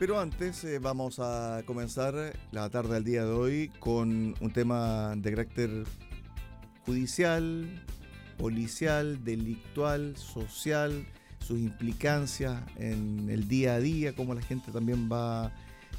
Pero antes eh, vamos a comenzar la tarde del día de hoy con un tema de carácter judicial, policial, delictual, social, sus implicancias en el día a día, cómo la gente también va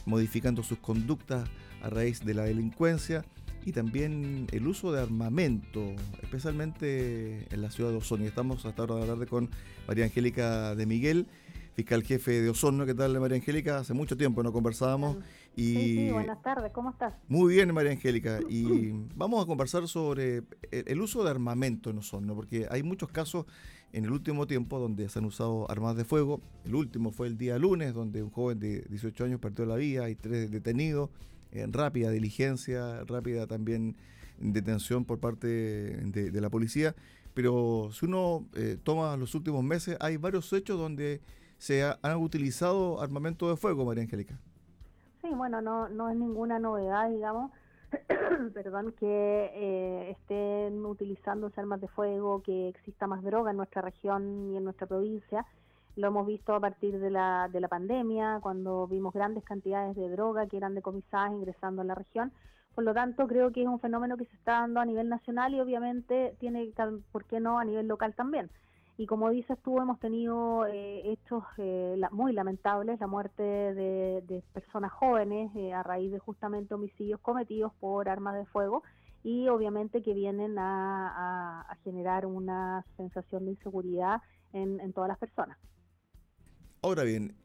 modificando sus conductas a raíz de la delincuencia y también el uso de armamento, especialmente en la ciudad de Osorno. Estamos hasta ahora de la tarde con María Angélica de Miguel fiscal jefe de Osorno. ¿Qué tal, María Angélica? Hace mucho tiempo no conversábamos. Y... Sí, buenas tardes, ¿cómo estás? Muy bien, María Angélica. Y vamos a conversar sobre el uso de armamento en Osorno, porque hay muchos casos en el último tiempo donde se han usado armas de fuego. El último fue el día lunes, donde un joven de 18 años perdió la vida, hay tres detenidos, en rápida diligencia, rápida también detención por parte de, la policía. Pero si uno eh, toma los últimos meses, hay varios hechos donde se han utilizado armamento de fuego, María Angélica. Sí, bueno, no, no es ninguna novedad, digamos, perdón, que eh, estén utilizándose armas de fuego, que exista más droga en nuestra región y en nuestra provincia. Lo hemos visto a partir de la, de la pandemia, cuando vimos grandes cantidades de droga que eran decomisadas ingresando en la región. Por lo tanto, creo que es un fenómeno que se está dando a nivel nacional y obviamente tiene, ¿por qué no?, a nivel local también. Y como dices tú, hemos tenido eh, hechos eh, muy lamentables, la muerte de, personas jóvenes eh, a raíz de justamente homicidios cometidos por armas de fuego y obviamente que vienen a, generar una sensación de inseguridad en, todas las personas. Ahora bien,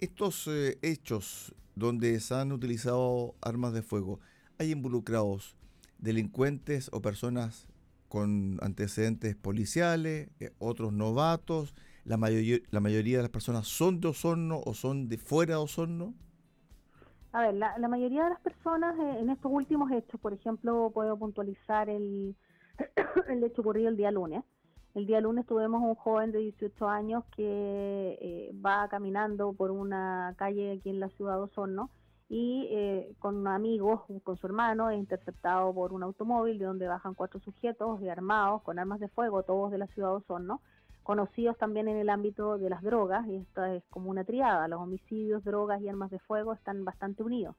estos hechos donde se han utilizado armas de fuego, ¿hay involucrados delincuentes o personas con antecedentes policiales, eh, otros novatos, la, mayoría, la mayoría de las personas son de Osorno o son de fuera de Osorno? A ver, la, mayoría de las personas eh, en estos últimos hechos, por ejemplo, puedo puntualizar el, el hecho ocurrido el día lunes. El día lunes tuvimos un joven de 18 años que eh, va caminando por una calle aquí en la ciudad de Osorno y eh, con amigos, con su hermano, es interceptado por un automóvil de donde bajan cuatro sujetos armados con armas de fuego, todos de la ciudad de Osorno, conocidos también en el ámbito de las drogas, y esta es como una triada, los homicidios, drogas y armas de fuego están bastante unidos.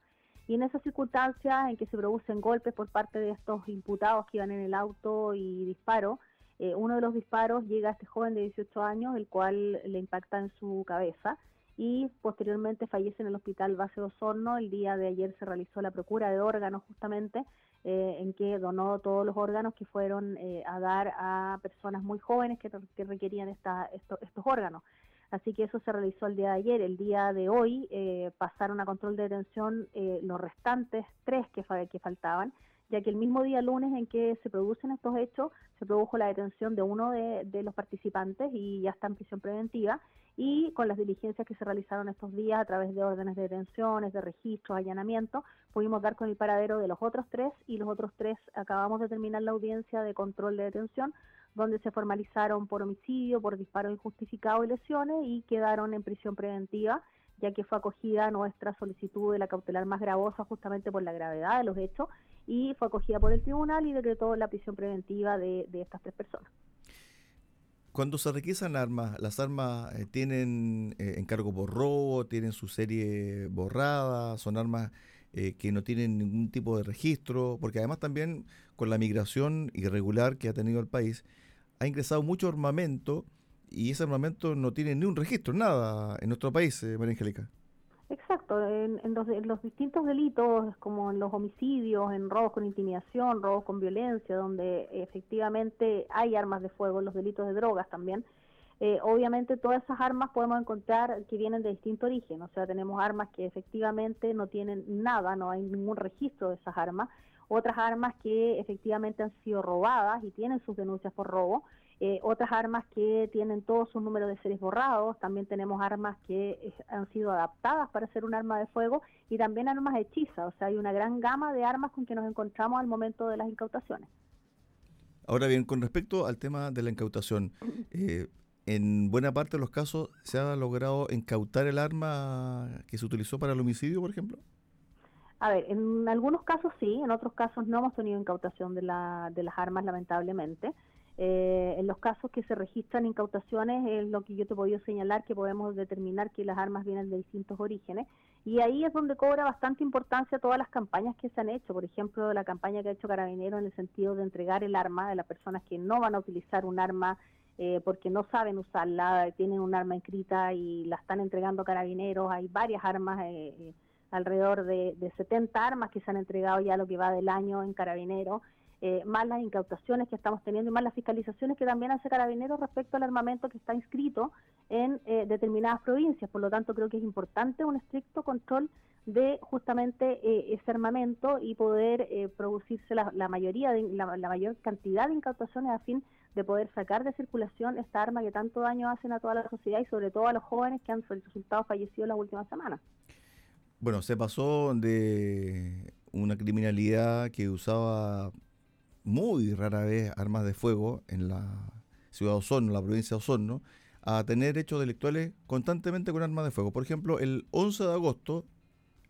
Y en esas circunstancias en que se producen golpes por parte de estos imputados que iban en el auto y disparo, eh, uno de los disparos llega a este joven de 18 años, el cual le impacta en su cabeza, y posteriormente fallece en el hospital base Osorno. El día de ayer se realizó la procura de órganos justamente eh, en que donó todos los órganos que fueron eh, a dar a personas muy jóvenes que, requerían esta, estos órganos. Así que eso se realizó el día de ayer. El día de hoy eh, pasaron a control de detención los restantes tres que, que faltaban ya que el mismo día lunes en que se producen estos hechos, se produjo la detención de uno de, los participantes y ya está en prisión preventiva, y con las diligencias que se realizaron estos días a través de órdenes de detenciones, de registros, allanamientos, pudimos dar con el paradero de los otros tres y los otros tres acabamos de terminar la audiencia de control de detención donde se formalizaron por homicidio, por disparo injustificado y lesiones y quedaron en prisión preventiva ya que fue acogida nuestra solicitud de la cautelar más gravosa justamente por la gravedad de los hechos y fue acogida por el tribunal y decretó la prisión preventiva de, estas tres personas. Cuando se requisan armas, ¿las armas eh, tienen eh, encargo por robo, tienen su serie borrada, son armas eh, que no tienen ningún tipo de registro? Porque además también con la migración irregular que ha tenido el país, ha ingresado mucho armamento y ese armamento no tiene ni un registro, nada en nuestro país, María Angélica. Exacto, en, los, distintos delitos, como en los homicidios, en robos con intimidación, robos con violencia, donde efectivamente hay armas de fuego, en los delitos de drogas también, eh, obviamente todas esas armas podemos encontrar que vienen de distinto origen, o sea, tenemos armas que efectivamente no tienen nada, no hay ningún registro de esas armas, otras armas que efectivamente han sido robadas y tienen sus denuncias por robo, eh, otras armas que tienen todos sus números de series borrados, también tenemos armas que eh, han sido adaptadas para ser un arma de fuego y también armas hechizas, o sea, hay una gran gama de armas con que nos encontramos al momento de las incautaciones. Ahora bien, con respecto al tema de la incautación, eh, en buena parte de los casos se ha logrado incautar el arma que se utilizó para el homicidio, por ejemplo. A ver, en algunos casos sí, en otros casos no hemos tenido incautación de, la, de las armas, lamentablemente. Eh, en los casos que se registran incautaciones es lo que yo te he podido señalar que podemos determinar que las armas vienen de distintos orígenes. Y ahí es donde cobra bastante importancia todas las campañas que se han hecho, por ejemplo la campaña que ha hecho Carabinero en el sentido de entregar el arma de las personas que no van a utilizar un arma eh, porque no saben usarla, tienen un arma inscrita y la están entregando carabineros, hay varias armas eh, alrededor de, de 70 armas que se han entregado ya lo que va del año en carabineros eh, más las incautaciones que estamos teniendo y más las fiscalizaciones que también hace Carabineros respecto al armamento que está inscrito en eh, determinadas provincias. Por lo tanto, creo que es importante un estricto control de justamente eh, ese armamento y poder producirse la, mayoría de, la, mayor cantidad de incautaciones a fin de poder sacar de circulación esta arma que tanto daño hacen a toda la sociedad y sobre todo a los jóvenes que han resultado fallecidos las últimas semanas. Bueno, se pasó de una criminalidad que usaba muy rara vez armas de fuego en la ciudad de Osorno, la provincia de Osorno, a tener hechos delictuales constantemente con armas de fuego. Por ejemplo, el 11 de agosto,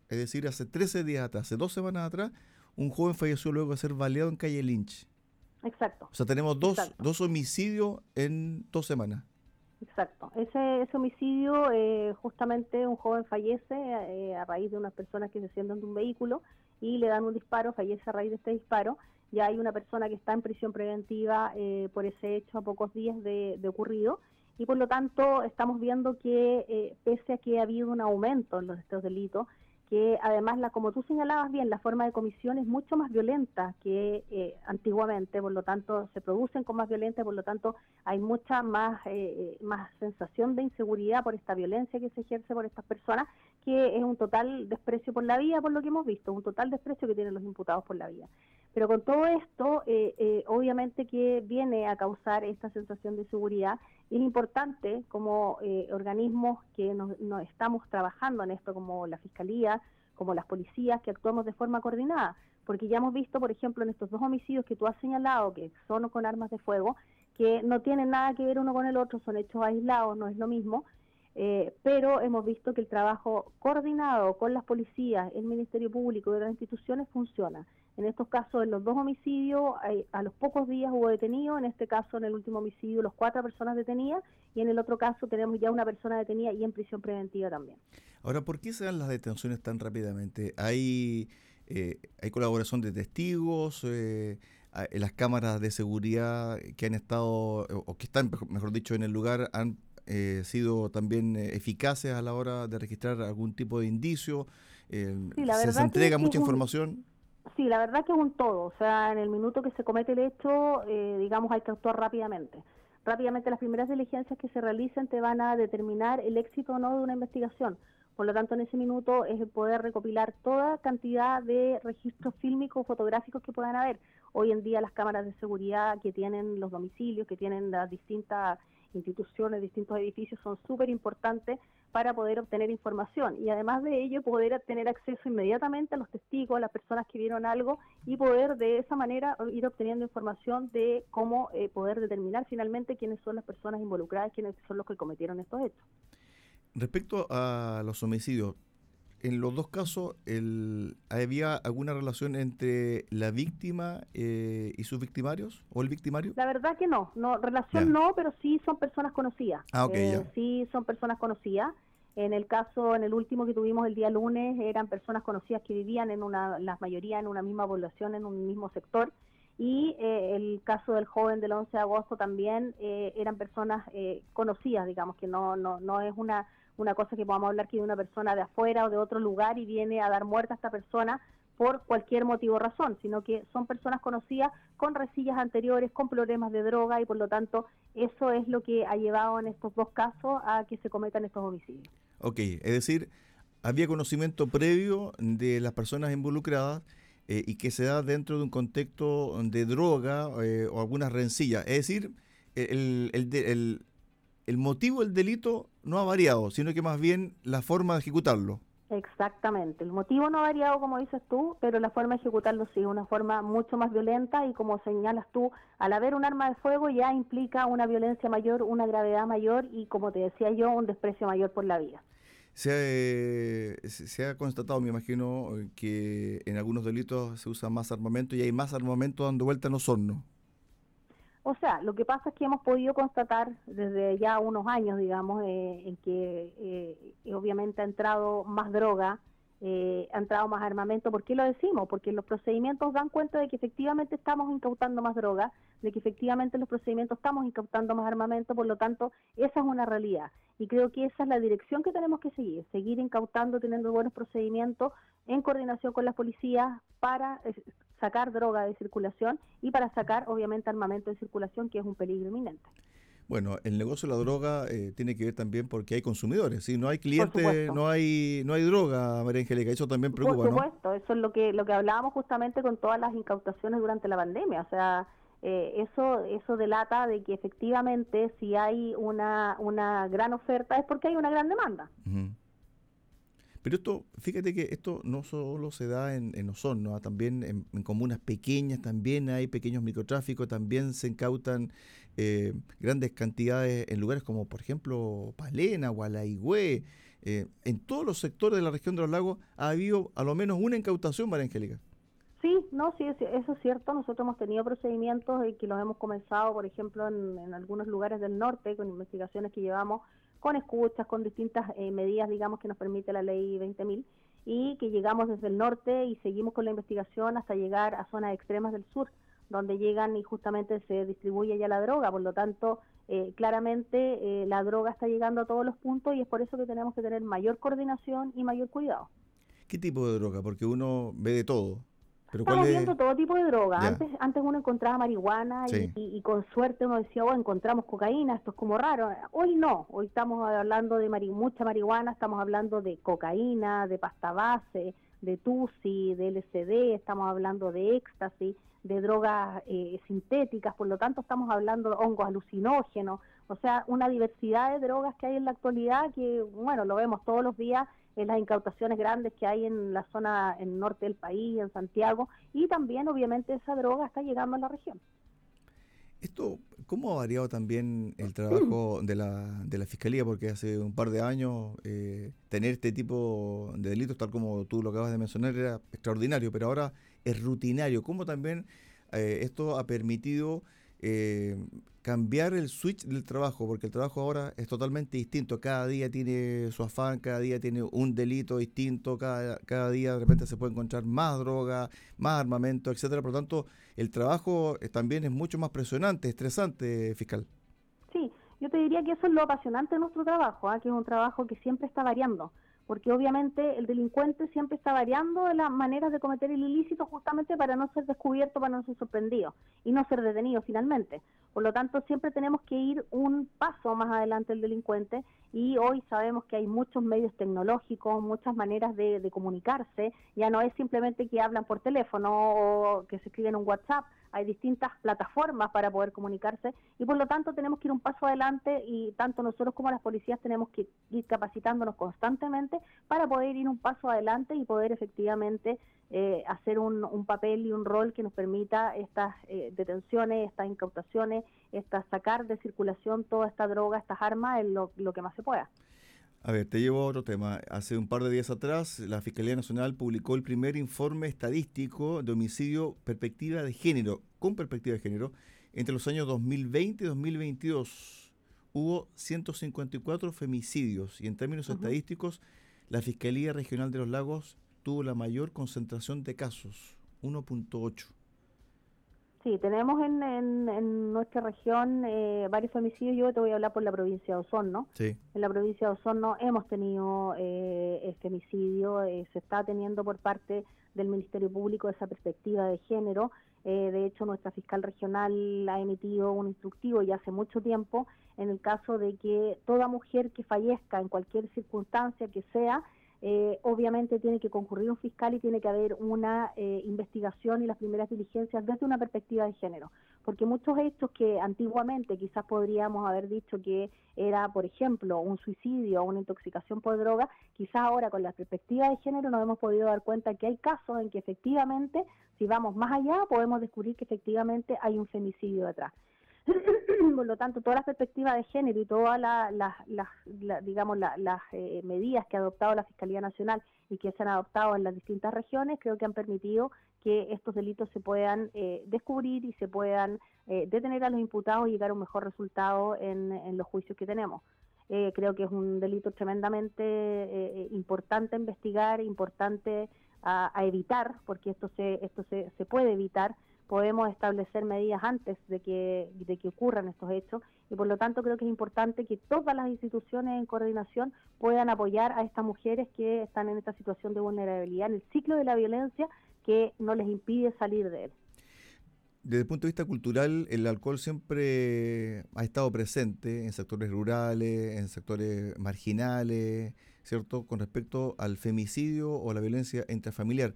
es decir, hace 13 días atrás, hace dos semanas atrás, un joven falleció luego de ser baleado en calle Lynch. Exacto. O sea, tenemos dos, dos homicidios en dos semanas. Exacto. Ese, ese homicidio, eh, justamente un joven fallece eh, a raíz de unas personas que se sientan de un vehículo y le dan un disparo, fallece a raíz de este disparo ya hay una persona que está en prisión preventiva eh, por ese hecho a pocos días de, ocurrido. Y por lo tanto estamos viendo que eh, pese a que ha habido un aumento en los estos delitos, que además, la, como tú señalabas bien, la forma de comisión es mucho más violenta que eh, antiguamente, por lo tanto se producen con más violencia, por lo tanto hay mucha más, más sensación de inseguridad por esta violencia que se ejerce por estas personas, que es un total desprecio por la vida, por lo que hemos visto, un total desprecio que tienen los imputados por la vida. Pero con todo esto, eh, eh, obviamente que viene a causar esta sensación de seguridad. Es importante como eh, organismos que nos, estamos trabajando en esto, como la Fiscalía, como las policías, que actuamos de forma coordinada. Porque ya hemos visto, por ejemplo, en estos dos homicidios que tú has señalado, que son con armas de fuego, que no tienen nada que ver uno con el otro, son hechos aislados, no es lo mismo. pero hemos visto que el trabajo coordinado con las policías, el Ministerio Público y otras instituciones funciona. En estos casos, en los dos homicidios, a los pocos días hubo detenido, en este caso, en el último homicidio, los cuatro personas detenidas, y en el otro caso tenemos ya una persona detenida y en prisión preventiva también. Ahora, ¿por qué se dan las detenciones tan rápidamente? ¿Hay, eh, hay colaboración de testigos? Eh, ¿Las cámaras de seguridad que han estado, o que están, mejor dicho, en el lugar, han eh, sido también eficaces a la hora de registrar algún tipo de indicio? ¿Se, entrega mucha información? Sí, la verdad que es un todo. O sea, en el minuto que se comete el hecho, eh, digamos, hay que actuar rápidamente. Rápidamente las primeras diligencias que se realicen te van a determinar el éxito o no de una investigación. Por lo tanto, en ese minuto es el poder recopilar toda cantidad de registros fílmicos fotográficos que puedan haber. Hoy en día las cámaras de seguridad que tienen los domicilios, que tienen las distintas instituciones, distintos edificios son súper importantes para poder obtener información y además de ello poder tener acceso inmediatamente a los testigos, a las personas que vieron algo y poder de esa manera ir obteniendo información de cómo eh, poder determinar finalmente quiénes son las personas involucradas, quiénes son los que cometieron estos hechos. Respecto a los homicidios, en los dos casos, el, ¿había alguna relación entre la víctima eh, y sus victimarios o el victimario? La verdad que no, no relación no, pero sí son personas conocidas. Ah, ok, eh, Sí son personas conocidas. En el caso, en el último que tuvimos el día lunes, eran personas conocidas que vivían en una, la mayoría en una misma población, en un mismo sector. Y eh, el caso del joven del 11 de agosto también eran personas conocidas, digamos, que no, no, no es una una cosa que podamos hablar que de una persona de afuera o de otro lugar y viene a dar muerte a esta persona por cualquier motivo o razón, sino que son personas conocidas con resillas anteriores, con problemas de droga y por lo tanto eso es lo que ha llevado en estos dos casos a que se cometan estos homicidios. Ok, es decir, había conocimiento previo de las personas involucradas eh, y que se da dentro de un contexto de droga eh, o algunas rencillas. Es decir, el, el, el, el motivo del delito no ha variado, sino que más bien la forma de ejecutarlo. Exactamente, el motivo no ha variado como dices tú, pero la forma de ejecutarlo sí, una forma mucho más violenta y como señalas tú, al haber un arma de fuego ya implica una violencia mayor, una gravedad mayor y como te decía yo, un desprecio mayor por la vida. Se ha, se ha constatado, me imagino, que en algunos delitos se usa más armamento y hay más armamento dando vuelta en los hornos. O sea, lo que pasa es que hemos podido constatar desde ya unos años, digamos, eh, en que eh, obviamente ha entrado más droga, eh, ha entrado más armamento. ¿Por qué lo decimos? Porque los procedimientos dan cuenta de que efectivamente estamos incautando más droga, de que efectivamente los procedimientos estamos incautando más armamento, por lo tanto, esa es una realidad. Y creo que esa es la dirección que tenemos que seguir, seguir incautando, teniendo buenos procedimientos en coordinación con las policías para sacar droga de circulación y para sacar, obviamente, armamento de circulación, que es un peligro inminente. Bueno, el negocio de la droga eh, tiene que ver también porque hay consumidores, si no hay clientes, no hay no hay droga, María Angélica, eso también preocupa, Por supuesto, eso es lo que lo que hablábamos justamente con todas las incautaciones durante la pandemia, o sea, eh, eso eso delata de que efectivamente si hay una una gran oferta es porque hay una gran demanda. Pero esto, fíjate que esto no solo se da en, en Osorno, ¿ah? también en, comunas pequeñas también hay pequeños microtráficos, también se incautan eh, grandes cantidades en lugares como por ejemplo Palena, Gualaigüe, eh, en todos los sectores de la región de los lagos ha habido a lo menos una incautación, María Angélica. Sí, no, sí, eso es cierto. Nosotros hemos tenido procedimientos y que los hemos comenzado, por ejemplo, en, en algunos lugares del norte, con investigaciones que llevamos con escuchas, con distintas eh, medidas, digamos, que nos permite la ley 20.000 y que llegamos desde el norte y seguimos con la investigación hasta llegar a zonas extremas del sur, donde llegan y justamente se distribuye ya la droga. Por lo tanto, eh, claramente eh, la droga está llegando a todos los puntos y es por eso que tenemos que tener mayor coordinación y mayor cuidado. ¿Qué tipo de droga? Porque uno ve de todo. Estamos viendo todo tipo de droga. Antes, antes uno encontraba marihuana y, con suerte uno decía, oh, encontramos cocaína, esto es como raro. Hoy no, hoy estamos hablando de mucha marihuana, estamos hablando de cocaína, de pasta base, de TUSI, de LSD, estamos hablando de éxtasis, de drogas eh, sintéticas, por lo tanto estamos hablando de hongos alucinógenos, o sea, una diversidad de drogas que hay en la actualidad que, bueno, lo vemos todos los días en las incautaciones grandes que hay en la zona en norte del país, en Santiago, y también obviamente esa droga está llegando a la región. Esto, ¿cómo ha variado también el trabajo de la, de la Fiscalía? Porque hace un par de años eh, tener este tipo de delitos, tal como tú lo acabas de mencionar, era extraordinario, pero ahora es rutinario. ¿Cómo también eh, esto ha permitido eh, cambiar el switch del trabajo, porque el trabajo ahora es totalmente distinto. Cada día tiene su afán, cada día tiene un delito distinto, cada, cada día de repente se puede encontrar más droga, más armamento, etcétera. Por lo tanto, el trabajo también es mucho más presionante, estresante, fiscal. Sí, yo te diría que eso es lo apasionante de nuestro trabajo, ¿ah? que es un trabajo que siempre está variando porque obviamente el delincuente siempre está variando las maneras de cometer el ilícito justamente para no ser descubierto, para no ser sorprendido y no ser detenido finalmente. Por lo tanto, siempre tenemos que ir un paso más adelante el delincuente y hoy sabemos que hay muchos medios tecnológicos, muchas maneras de, de comunicarse, ya no es simplemente que hablan por teléfono o que se escriben un WhatsApp, hay distintas plataformas para poder comunicarse y por lo tanto tenemos que ir un paso adelante y tanto nosotros como las policías tenemos que ir capacitándonos constantemente para poder ir un paso adelante y poder efectivamente eh, hacer un, papel y un rol que nos permita estas eh, detenciones, estas incautaciones, estas sacar de circulación toda esta droga, estas armas, en lo que más se pueda. A ver, te llevo a otro tema. Hace un par de días atrás, la Fiscalía Nacional publicó el primer informe estadístico de homicidio perspectiva de género, con perspectiva de género, entre los años 2020 y 2022. Hubo 154 femicidios y en términos estadísticos, la Fiscalía Regional de los Lagos tuvo la mayor concentración de casos, 1.8. Sí, tenemos en, en, nuestra región eh, varios femicidios. Yo te voy a hablar por la provincia de Osorno. Sí. En la provincia de Osorno hemos tenido eh, femicidio. Eh, se está teniendo por parte del Ministerio Público esa perspectiva de género. Eh, de hecho, nuestra fiscal regional ha emitido un instructivo ya hace mucho tiempo en el caso de que toda mujer que fallezca en cualquier circunstancia que sea, eh, obviamente tiene que concurrir un fiscal y tiene que haber una eh, investigación y las primeras diligencias desde una perspectiva de género, porque muchos hechos que antiguamente quizás podríamos haber dicho que era, por ejemplo, un suicidio o una intoxicación por droga, quizás ahora con la perspectiva de género nos hemos podido dar cuenta que hay casos en que efectivamente, si vamos más allá, podemos descubrir que efectivamente hay un femicidio detrás. Por lo tanto, toda la perspectiva de género y todas las, digamos, las eh, medidas que ha adoptado la Fiscalía Nacional y que se han adoptado en las distintas regiones, creo que han permitido que estos delitos se puedan eh, descubrir y se puedan eh, detener a los imputados y llegar a un mejor resultado en, los juicios que tenemos. creo que es un delito tremendamente importante a investigar, importante a, a, evitar, porque esto se, esto se, se puede evitar podemos establecer medidas antes de que, de que ocurran estos hechos y por lo tanto creo que es importante que todas las instituciones en coordinación puedan apoyar a estas mujeres que están en esta situación de vulnerabilidad, en el ciclo de la violencia que no les impide salir de él. Desde el punto de vista cultural, el alcohol siempre ha estado presente en sectores rurales, en sectores marginales, ¿cierto? Con respecto al femicidio o la violencia intrafamiliar.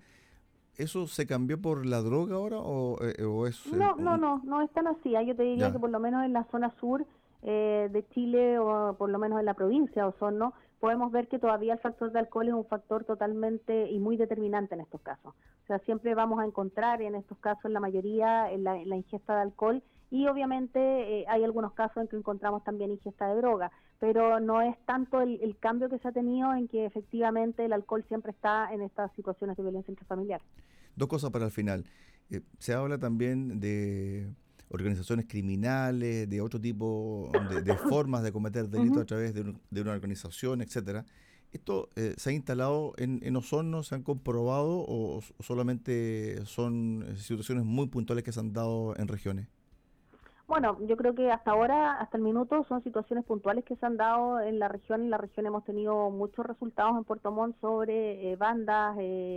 ¿Eso se cambió por la droga ahora o, eh, es...? No, no, no, no es tan así. Ah, yo te diría que por lo menos en la zona sur eh, de Chile o por lo menos en la provincia de Osorno podemos ver que todavía el factor de alcohol es un factor totalmente y muy determinante en estos casos. O sea, siempre vamos a encontrar en estos casos la mayoría en la, ingesta de alcohol y obviamente eh, hay algunos casos en que encontramos también ingesta de droga, pero no es tanto el, el, cambio que se ha tenido en que efectivamente el alcohol siempre está en estas situaciones de violencia intrafamiliar. Dos cosas para el final. Eh, se habla también de organizaciones criminales, de otro tipo de, formas de cometer delitos a través de, una organización, etcétera. ¿Esto eh, se ha instalado en, en, Osorno? ¿Se han comprobado o, solamente son situaciones muy puntuales que se han dado en regiones? Bueno, yo creo que hasta ahora, hasta el minuto, son situaciones puntuales que se han dado en la región. En la región hemos tenido muchos resultados en Puerto Montt sobre bandas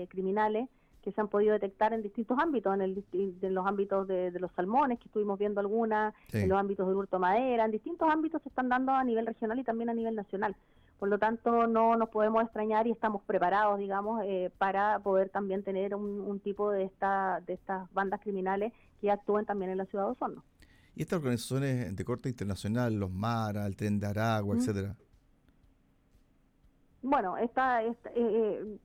criminales que se han podido detectar en distintos ámbitos, en, el, en los ámbitos de, los salmones, que estuvimos viendo algunas, en los ámbitos del hurto madera, en distintos ámbitos se están dando a nivel regional y también a nivel nacional. Por lo tanto, no nos podemos extrañar y estamos preparados, digamos, eh, para poder también tener un, tipo de, esta, de estas bandas criminales que actúen también en la ciudad de Osorno. ¿Y estas organizaciones de corte internacional, los MARA, el Tren de Aragua, etcétera? Bueno, esta, eh, eh,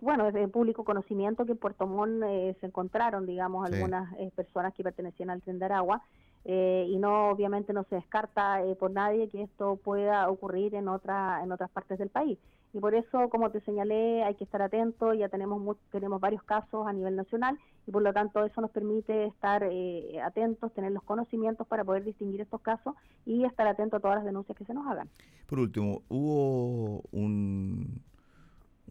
bueno, es de público conocimiento que en Puerto Montt eh, se encontraron, digamos, algunas personas que pertenecían al tren de Aragua y no, obviamente, no se descarta por nadie que esto pueda ocurrir en otra, en otras partes del país y por eso, como te señalé, hay que estar atentos, ya tenemos tenemos varios casos a nivel nacional y por lo tanto eso nos permite estar eh, atentos, tener los conocimientos para poder distinguir estos casos y estar atentos a todas las denuncias que se nos hagan. Por último, hubo un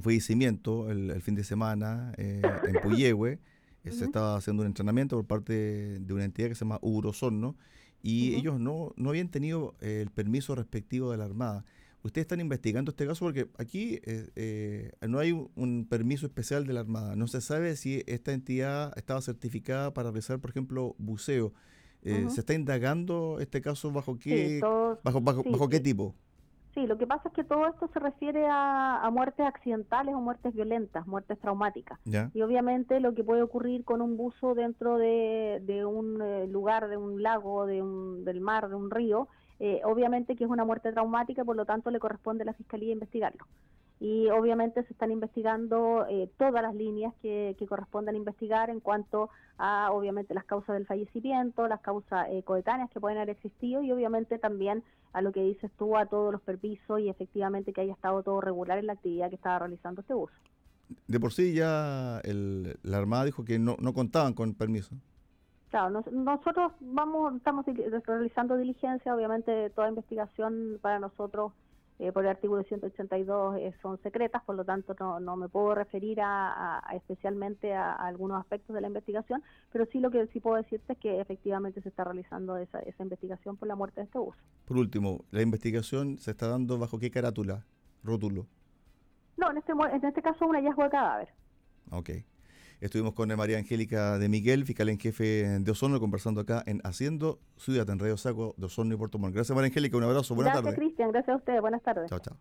fallecimiento el, fin de semana eh, en Puyehue, eh, se estaba haciendo un entrenamiento por parte de una entidad que se llama Urosorno y ellos no, no habían tenido el permiso respectivo de la Armada. Ustedes están investigando este caso porque aquí eh, eh, no hay un, permiso especial de la Armada. No se sabe si esta entidad estaba certificada para realizar, por ejemplo, buceo. Eh, ¿Se está indagando este caso bajo qué, bajo, bajo, qué tipo? Sí, lo que pasa es que todo esto se refiere a, muertes accidentales o muertes violentas, muertes traumáticas. Y obviamente lo que puede ocurrir con un buzo dentro de, un lugar, de un lago, de un, del mar, de un río, eh, obviamente que es una muerte traumática, por lo tanto le corresponde a la Fiscalía investigarlo. Y obviamente se están investigando eh, todas las líneas que, que, correspondan investigar en cuanto a, obviamente, las causas del fallecimiento, las causas eh, coetáneas que pueden haber existido y obviamente también a lo que dices tú, a todos los permisos y efectivamente que haya estado todo regular en la actividad que estaba realizando este bus. De por sí ya el, la Armada dijo que no, no contaban con permiso. Claro, nosotros vamos, estamos realizando diligencia, obviamente toda investigación para nosotros eh, por el artículo 182 eh, son secretas, por lo tanto no, no me puedo referir a, especialmente a, algunos aspectos de la investigación, pero sí lo que sí puedo decirte es que efectivamente se está realizando esa, esa investigación por la muerte de este bus. Por último, ¿la investigación se está dando bajo qué carátula, rótulo? No, en este, en este caso un hallazgo de cadáver. Ok. Estuvimos con María Angélica de Miguel, fiscal en jefe de Osorno, conversando acá en Haciendo Ciudad en Radio Saco de Osorno y Puerto Montt. Gracias María Angélica, un abrazo, buenas tardes. Gracias Cristian, gracias a ustedes, buenas tardes. Chao, chao.